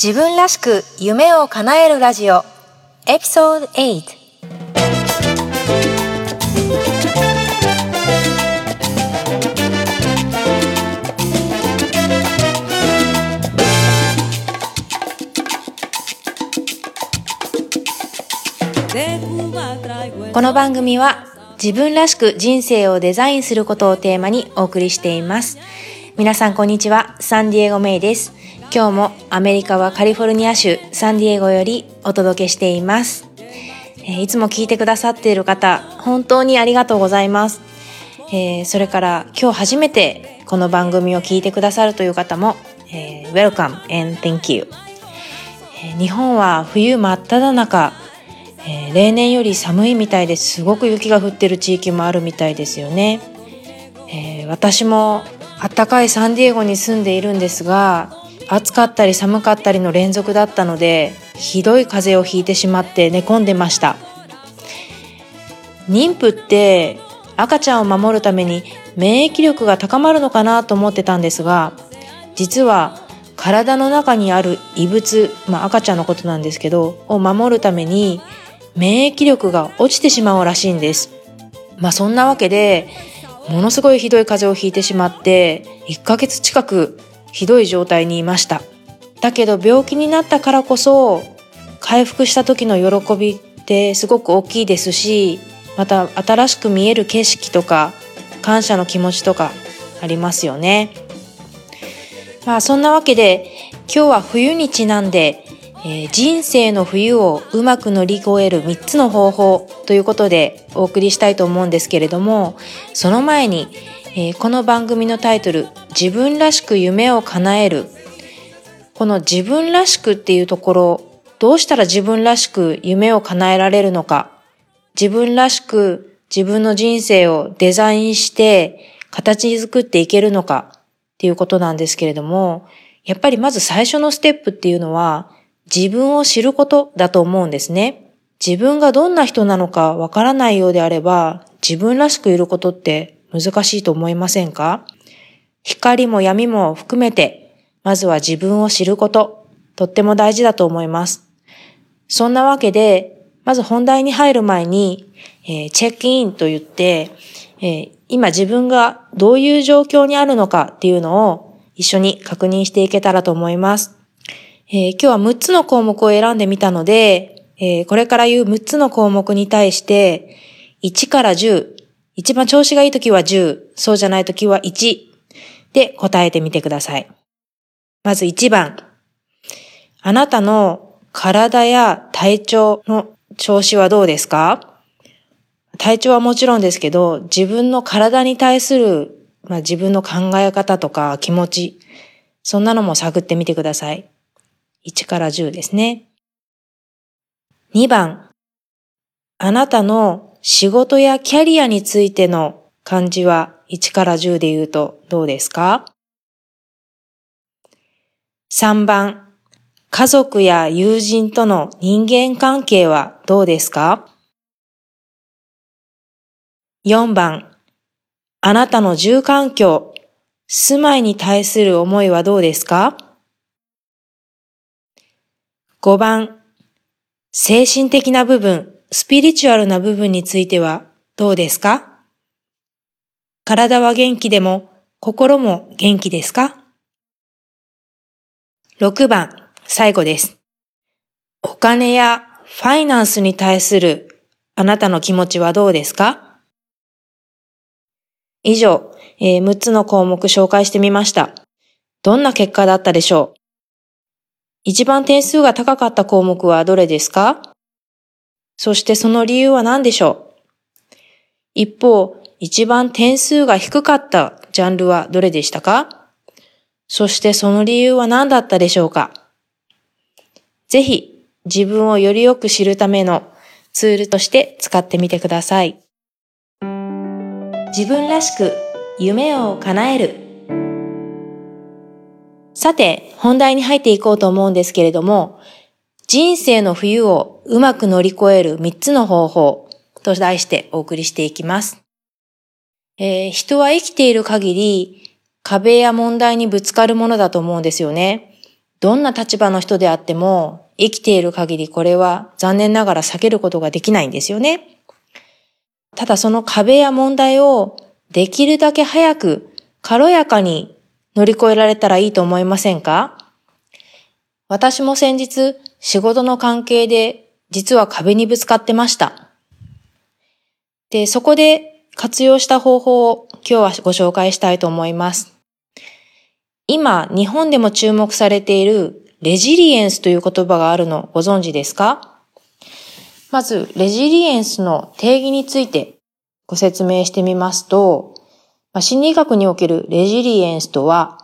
自分らしく夢を叶えるラジオエピソード8この番組は自分らしく人生をデザインすることをテーマにお送りしています。皆さんこんにちは。サンディエゴメイです。今日もアメリカはカリフォルニア州サンディエゴよりお届けしています、えいつも聞いてくださっている方本当にありがとうございます、えそれから今日初めてこの番組を聞いてくださるという方も、え Welcome and thank you え日本は冬真っ只中、え例年より寒いみたいです。すごく雪が降ってる地域もあるみたいですよね、えー私も暖かいサンディエゴに住んでいるんですが暑かったり寒かったりの連続だったのでひどい風邪をひいてしまって寝込んでました妊婦って赤ちゃんを守るために免疫力が高まるのかなと思ってたんですが実は体の中にある異物、まあ、赤ちゃんのことなんですけどを守るために免疫力が落ちてしまうらしいんです。まあそんなわけでものすごいひどい風邪をひいてしまって1ヶ月近くひどい状態にいました。だけど病気になったからこそ回復した時の喜びってすごく大きいですしまた新しく見える景色とか感謝の気持ちとかありますよね。まあそんなわけで今日は冬にちなんで、えー人生の冬をうまく乗り越える3つの方法ということでお送りしたいと思うんですけれどもその前に、えーこの番組のタイトル「自分らしく夢を叶える」この自分らしくっていうところどうしたら自分らしく夢を叶えられるのか。自分らしく自分の人生をデザインして形作っていけるのか。っていうことなんですけれども、やっぱりまず最初のステップっていうのは自分を知ることだと思うんですね。自分がどんな人なのかわからないようであれば自分らしくいることって難しいと思いませんか？光も闇も含めてまずは自分を知ること、とっても大事だと思います。そんなわけで、まず本題に入る前に、えーチェックインと言って、えー今自分がどういう状況にあるのかっていうのを一緒に確認していけたらと思います。えー今日は6つの項目を選んでみたので、えーこれから言う6つの項目に対して、1から10、一番調子がいいときは10、そうじゃないときは1で答えてみてください。まず1番。あなたの体や体調の調子はどうですか？体調はもちろんですけど、自分の体に対する、まあ、自分の考え方とか気持ち、そんなのも探ってみてください。1から10ですね。2番。あなたの仕事やキャリアについての感じは1から10で言うとどうですか？3番、家族や友人との人間関係はどうですか ?4 番、あなたの住環境、住まいに対する思いはどうですか ?5 番、精神的な部分、スピリチュアルな部分についてはどうですか？体は元気でも心も元気ですか？6番、最後です。お金やファイナンスに対するあなたの気持ちはどうですか？以上、えー6つの項目紹介してみました。どんな結果だったでしょう？一番点数が高かった項目はどれですか？そしてその理由は何でしょう？一方、一番点数が低かったジャンルはどれでしたか？そしてその理由は何だったでしょうか？ぜひ自分をよりよく知るためのツールとして使ってみてください。自分らしく夢を叶える。さて、本題に入っていこうと思うんですけれども、人生の冬をうまく乗り越える3つの方法と題してお送りしていきます。えー人は生きている限り壁や問題にぶつかるものだと思うんですよね。どんな立場の人であっても生きている限りこれは残念ながら避けることができないんですよね。ただその壁や問題をできるだけ早く軽やかに乗り越えられたらいいと思いませんか？私も先日仕事の関係で実は壁にぶつかってました。で、そこで活用した方法を今日はご紹介したいと思います。今、日本でも注目されているレジリエンスという言葉があるのご存知ですか？まず、レジリエンスの定義についてご説明してみますと、心理学におけるレジリエンスとは、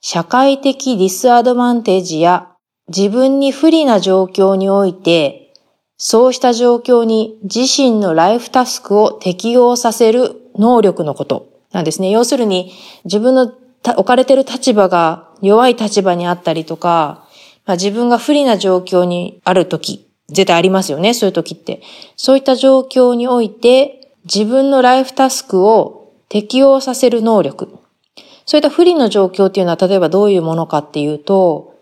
社会的ディスアドバンテージや自分に不利な状況において、そうした状況に自身のライフタスクを適用させる能力のことなんですね。要するに、自分の置かれてる立場が弱い立場にあったりとか、まあ、自分が不利な状況にあるとき、絶対ありますよね、そういう時って。そういった状況において、自分のライフタスクを適用させる能力。そういった不利の状況っていうのは、例えばどういうものかっていうと、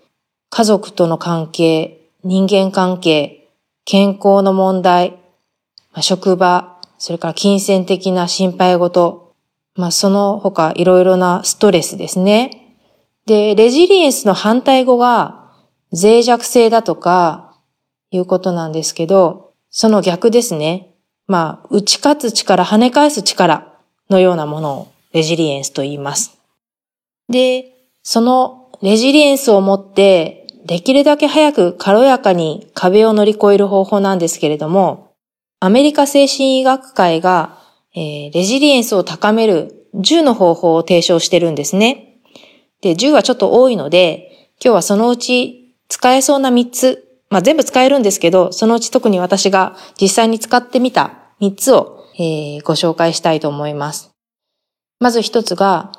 家族との関係、人間関係、健康の問題、職場、それから金銭的な心配事、まあその他いろいろなストレスですね。で、レジリエンスの反対語が脆弱性だとかいうことなんですけど、その逆ですね。まあ、打ち勝つ力、跳ね返す力のようなものをレジリエンスと言います。で、そのレジリエンスを持ってできるだけ早く軽やかに壁を乗り越える方法なんですけれども、アメリカ精神医学会が、えー、レジリエンスを高める10の方法を提唱してるんですね。で、10はちょっと多いので、今日はそのうち使えそうな3つ、まあ全部使えるんですけど、そのうち特に私が実際に使ってみた3つを、えー、ご紹介したいと思います。まず1つが、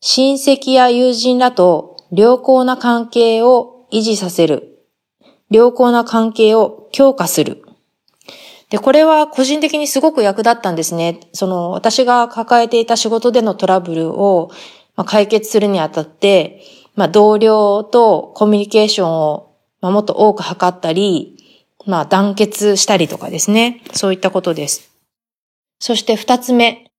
親戚や友人らと良好な関係を維持させる。良好な関係を強化する。で、これは個人的にすごく役立ったんですね。その、私が抱えていた仕事でのトラブルを、解決するにあたって、まあ、同僚とコミュニケーションを、もっと多く図ったり、まあ、団結したりとかですね。そういったことです。そして二つ目。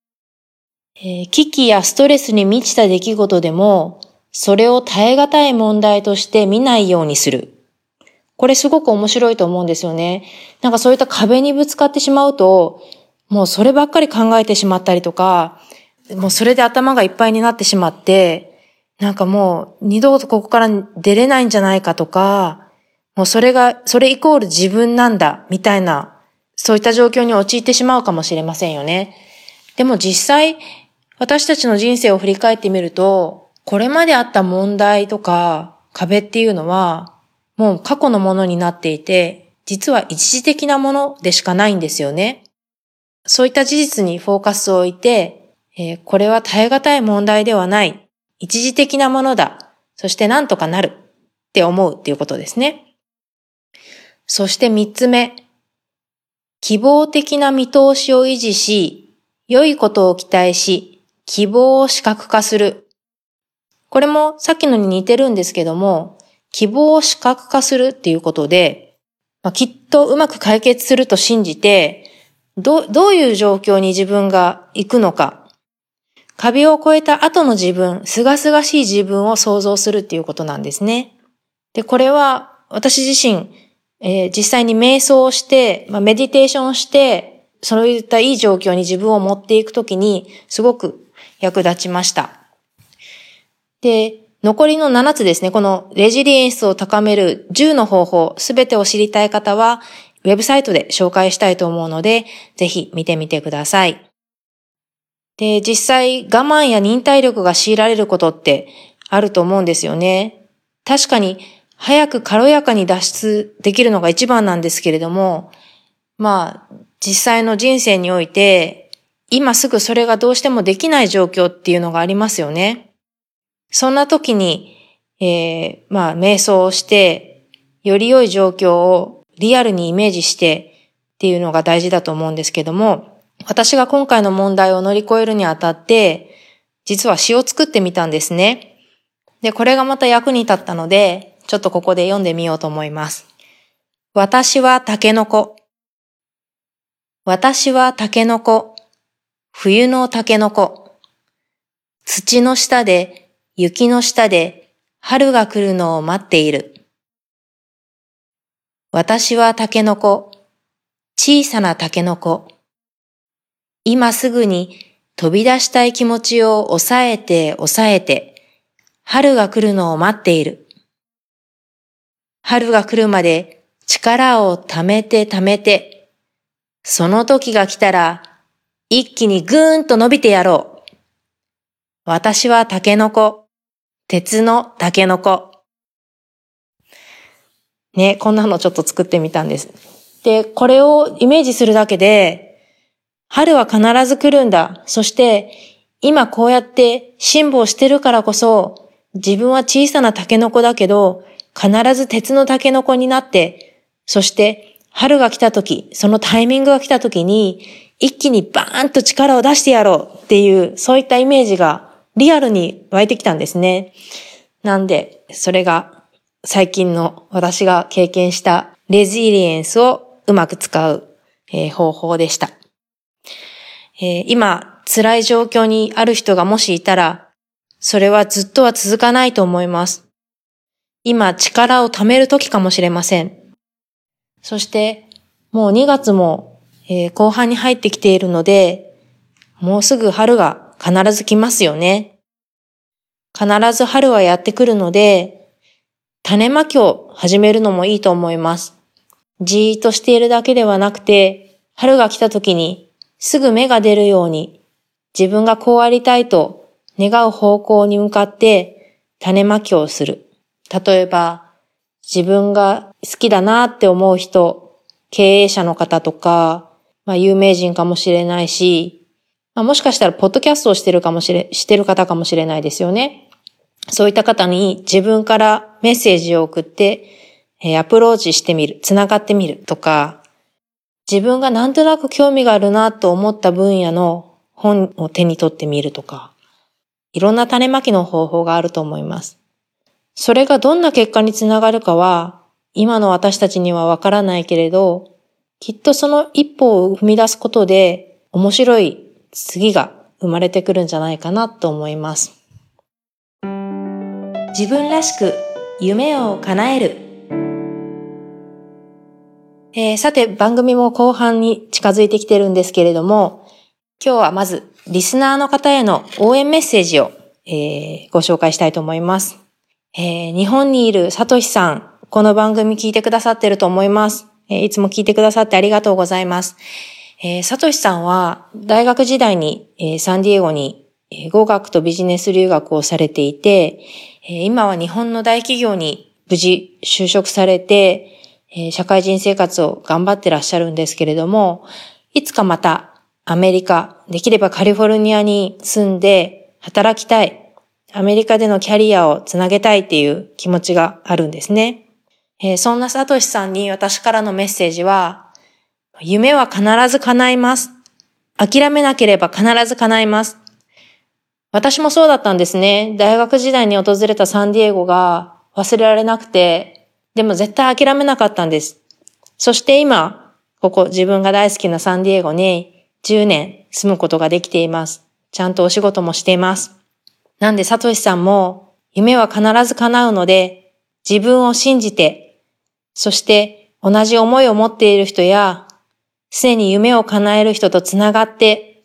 えー、危機やストレスに満ちた出来事でも、それを耐え難い問題として見ないようにする。これすごく面白いと思うんですよね。なんかそういった壁にぶつかってしまうと、もうそればっかり考えてしまったりとか、もうそれで頭がいっぱいになってしまって、なんかもう二度とここから出れないんじゃないかとか、もうそれが、それイコール自分なんだ、みたいな、そういった状況に陥ってしまうかもしれませんよね。でも実際、私たちの人生を振り返ってみると、これまであった問題とか壁っていうのは、もう過去のものになっていて、実は一時的なものでしかないんですよね。そういった事実にフォーカスを置いて、えー、これは耐え難い問題ではない。一時的なものだ。そして何とかなる。って思うっていうことですね。そして三つ目。希望的な見通しを維持し、良いことを期待し、希望を視覚化する。これもさっきのに似てるんですけども、希望を視覚化するっていうことで、まあ、きっとうまく解決すると信じて、ど、どういう状況に自分が行くのか、壁を越えた後の自分、すがすがしい自分を想像するっていうことなんですね。で、これは私自身、えー、実際に瞑想をして、まあ、メディテーションをして、そういったいい状況に自分を持っていくときに、すごく役立ちました。で、残りの7つですね、このレジリエンスを高める10の方法、すべてを知りたい方は、ウェブサイトで紹介したいと思うので、ぜひ見てみてください。で、実際我慢や忍耐力が強いられることってあると思うんですよね。確かに早く軽やかに脱出できるのが一番なんですけれども、まあ、実際の人生において、今すぐそれがどうしてもできない状況っていうのがありますよね。そんな時に、えー、まあ、瞑想をして、より良い状況をリアルにイメージしてっていうのが大事だと思うんですけども、私が今回の問題を乗り越えるにあたって、実は詩を作ってみたんですね。で、これがまた役に立ったので、ちょっとここで読んでみようと思います。私はタケノコ。私はタケノコ。冬のタケノコ。土の下で、雪の下で、春が来るのを待っている。私はタケノコ。小さなタケノコ。今すぐに飛び出したい気持ちを抑えて抑えて、春が来るのを待っている。春が来るまで力を貯めて貯めて、その時が来たら一気にぐーんと伸びてやろう。私はタケノコ、鉄のタケノコ。ね、こんなのちょっと作ってみたんです。で、これをイメージするだけで、春は必ず来るんだ。そして、今こうやって辛抱してるからこそ、自分は小さなタケノコだけど、必ず鉄のタケノコになって、そして春が来た時、そのタイミングが来た時に、一気にバーンと力を出してやろうっていう、そういったイメージがリアルに湧いてきたんですね。なんで、それが最近の私が経験したレジリエンスをうまく使う、えー、方法でした。えー、今、辛い状況にある人がもしいたら、それはずっとは続かないと思います。今、力を貯める時かもしれません。そして、もう2月も、えー、後半に入ってきているので、もうすぐ春が必ず来ますよね。必ず春はやってくるので、種まきを始めるのもいいと思います。じーっとしているだけではなくて、春が来た時にすぐ芽が出るように、自分がこうありたいと願う方向に向かって種まきをする。例えば、自分が好きだなって思う人、経営者の方とか、まあ有名人かもしれないし、まあ、もしかしたらポッドキャストをしてるかもしれ、してる方かもしれないですよね。そういった方に自分からメッセージを送って、アプローチしてみる、繋がってみるとか、自分がなんとなく興味があるなと思った分野の本を手に取ってみるとか、いろんな種まきの方法があると思います。それがどんな結果につながるかは、今の私たちにはわからないけれど、きっとその一歩を踏み出すことで、面白い次が生まれてくるんじゃないかなと思います。自分らしく夢を叶えるえー、さて、番組も後半に近づいてきてるんですけれども、今日はまず、リスナーの方への応援メッセージを、えー、ご紹介したいと思います。えー、日本にいるサトシさん、この番組聞いてくださってると思います。えいつも聞いてくださってありがとうございます。えサトシさんは、大学時代に、えサンディエゴに、え語学とビジネス留学をされていて、え今は日本の大企業に無事就職されて、え社会人生活を頑張ってらっしゃるんですけれども、いつかまたアメリカ、できればカリフォルニアに住んで働きたい、アメリカでのキャリアをつなげたいっていう気持ちがあるんですね。えー、そんなサトシさんに私からのメッセージは、夢は必ず叶います。諦めなければ必ず叶います。私もそうだったんですね。大学時代に訪れたサンディエゴが忘れられなくて、でも絶対諦めなかったんです。そして今、ここ自分が大好きなサンディエゴに10年住むことができています。ちゃんとお仕事もしています。なんで、サトシさんも夢は必ず叶うので、自分を信じて、そして同じ思いを持っている人や、すでに夢を叶える人とつながって、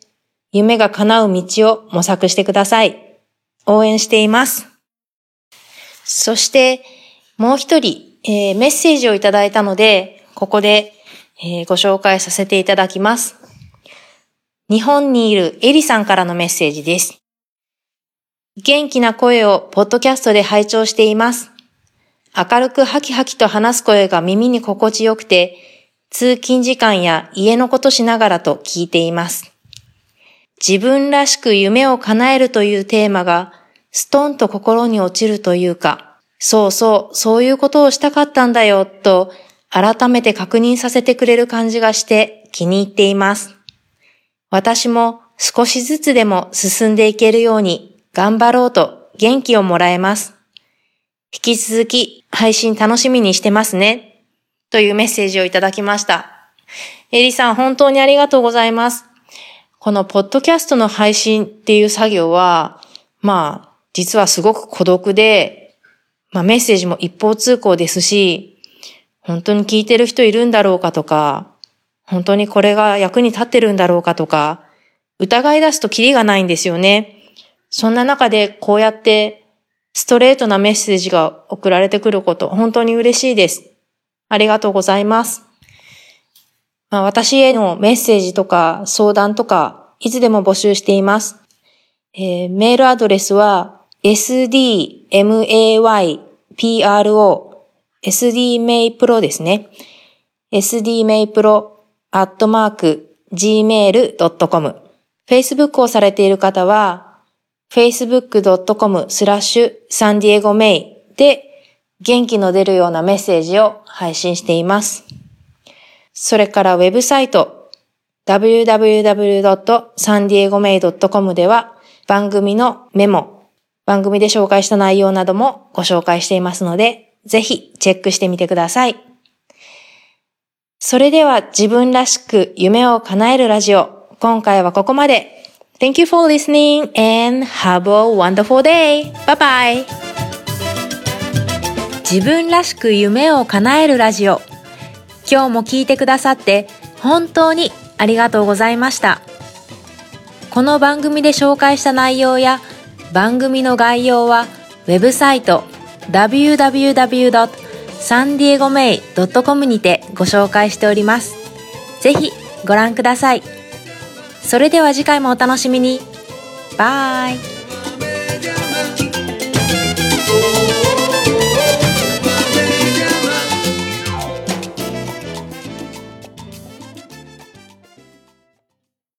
夢が叶う道を模索してください。応援しています。そして、もう一人、えー、メッセージをいただいたので、ここで、えー、ご紹介させていただきます。日本にいるエリさんからのメッセージです。元気な声をポッドキャストで拝聴しています。明るくハキハキと話す声が耳に心地よくて、通勤時間や家のことしながらと聞いています。自分らしく夢を叶えるというテーマがストンと心に落ちるというか、そうそう、そういうことをしたかったんだよ、と改めて確認させてくれる感じがして気に入っています。私も少しずつでも進んでいけるように頑張ろうと元気をもらえます。引き続き配信楽しみにしてますね。というメッセージをいただきました。エリさん、本当にありがとうございます。このポッドキャストの配信っていう作業は、まあ、実はすごく孤独で、まあメッセージも一方通行ですし、本当に聞いてる人いるんだろうかとか、本当にこれが役に立ってるんだろうかとか、疑い出すとキリがないんですよね。そんな中でこうやってストレートなメッセージが送られてくること、本当に嬉しいです。ありがとうございます。まあ、私へのメッセージとか相談とか、いつでも募集しています。えー、メールアドレスは sdmaypro sdmaypro ですね。sdmaypro アットマーク gmail.com Facebook をされている方は facebook.com スラッシュサンディエゴメイで元気の出るようなメッセージを配信しています。それからウェブサイト www.sandiegomei.com では番組のメモ、番組で紹介した内容などもご紹介していますので、ぜひチェックしてみてください。それでは自分らしく夢を叶えるラジオ。今回はここまで。Thank you for listening and have a wonderful day. Bye bye. 自分らしく夢を叶えるラジオ。今日も聞いてくださって本当にありがとうございました。この番組で紹介した内容や番組の概要はウェブサイト www.sandiegomei.com にてご紹介しております。ぜひご覧ください。それでは次回もお楽しみに。バイ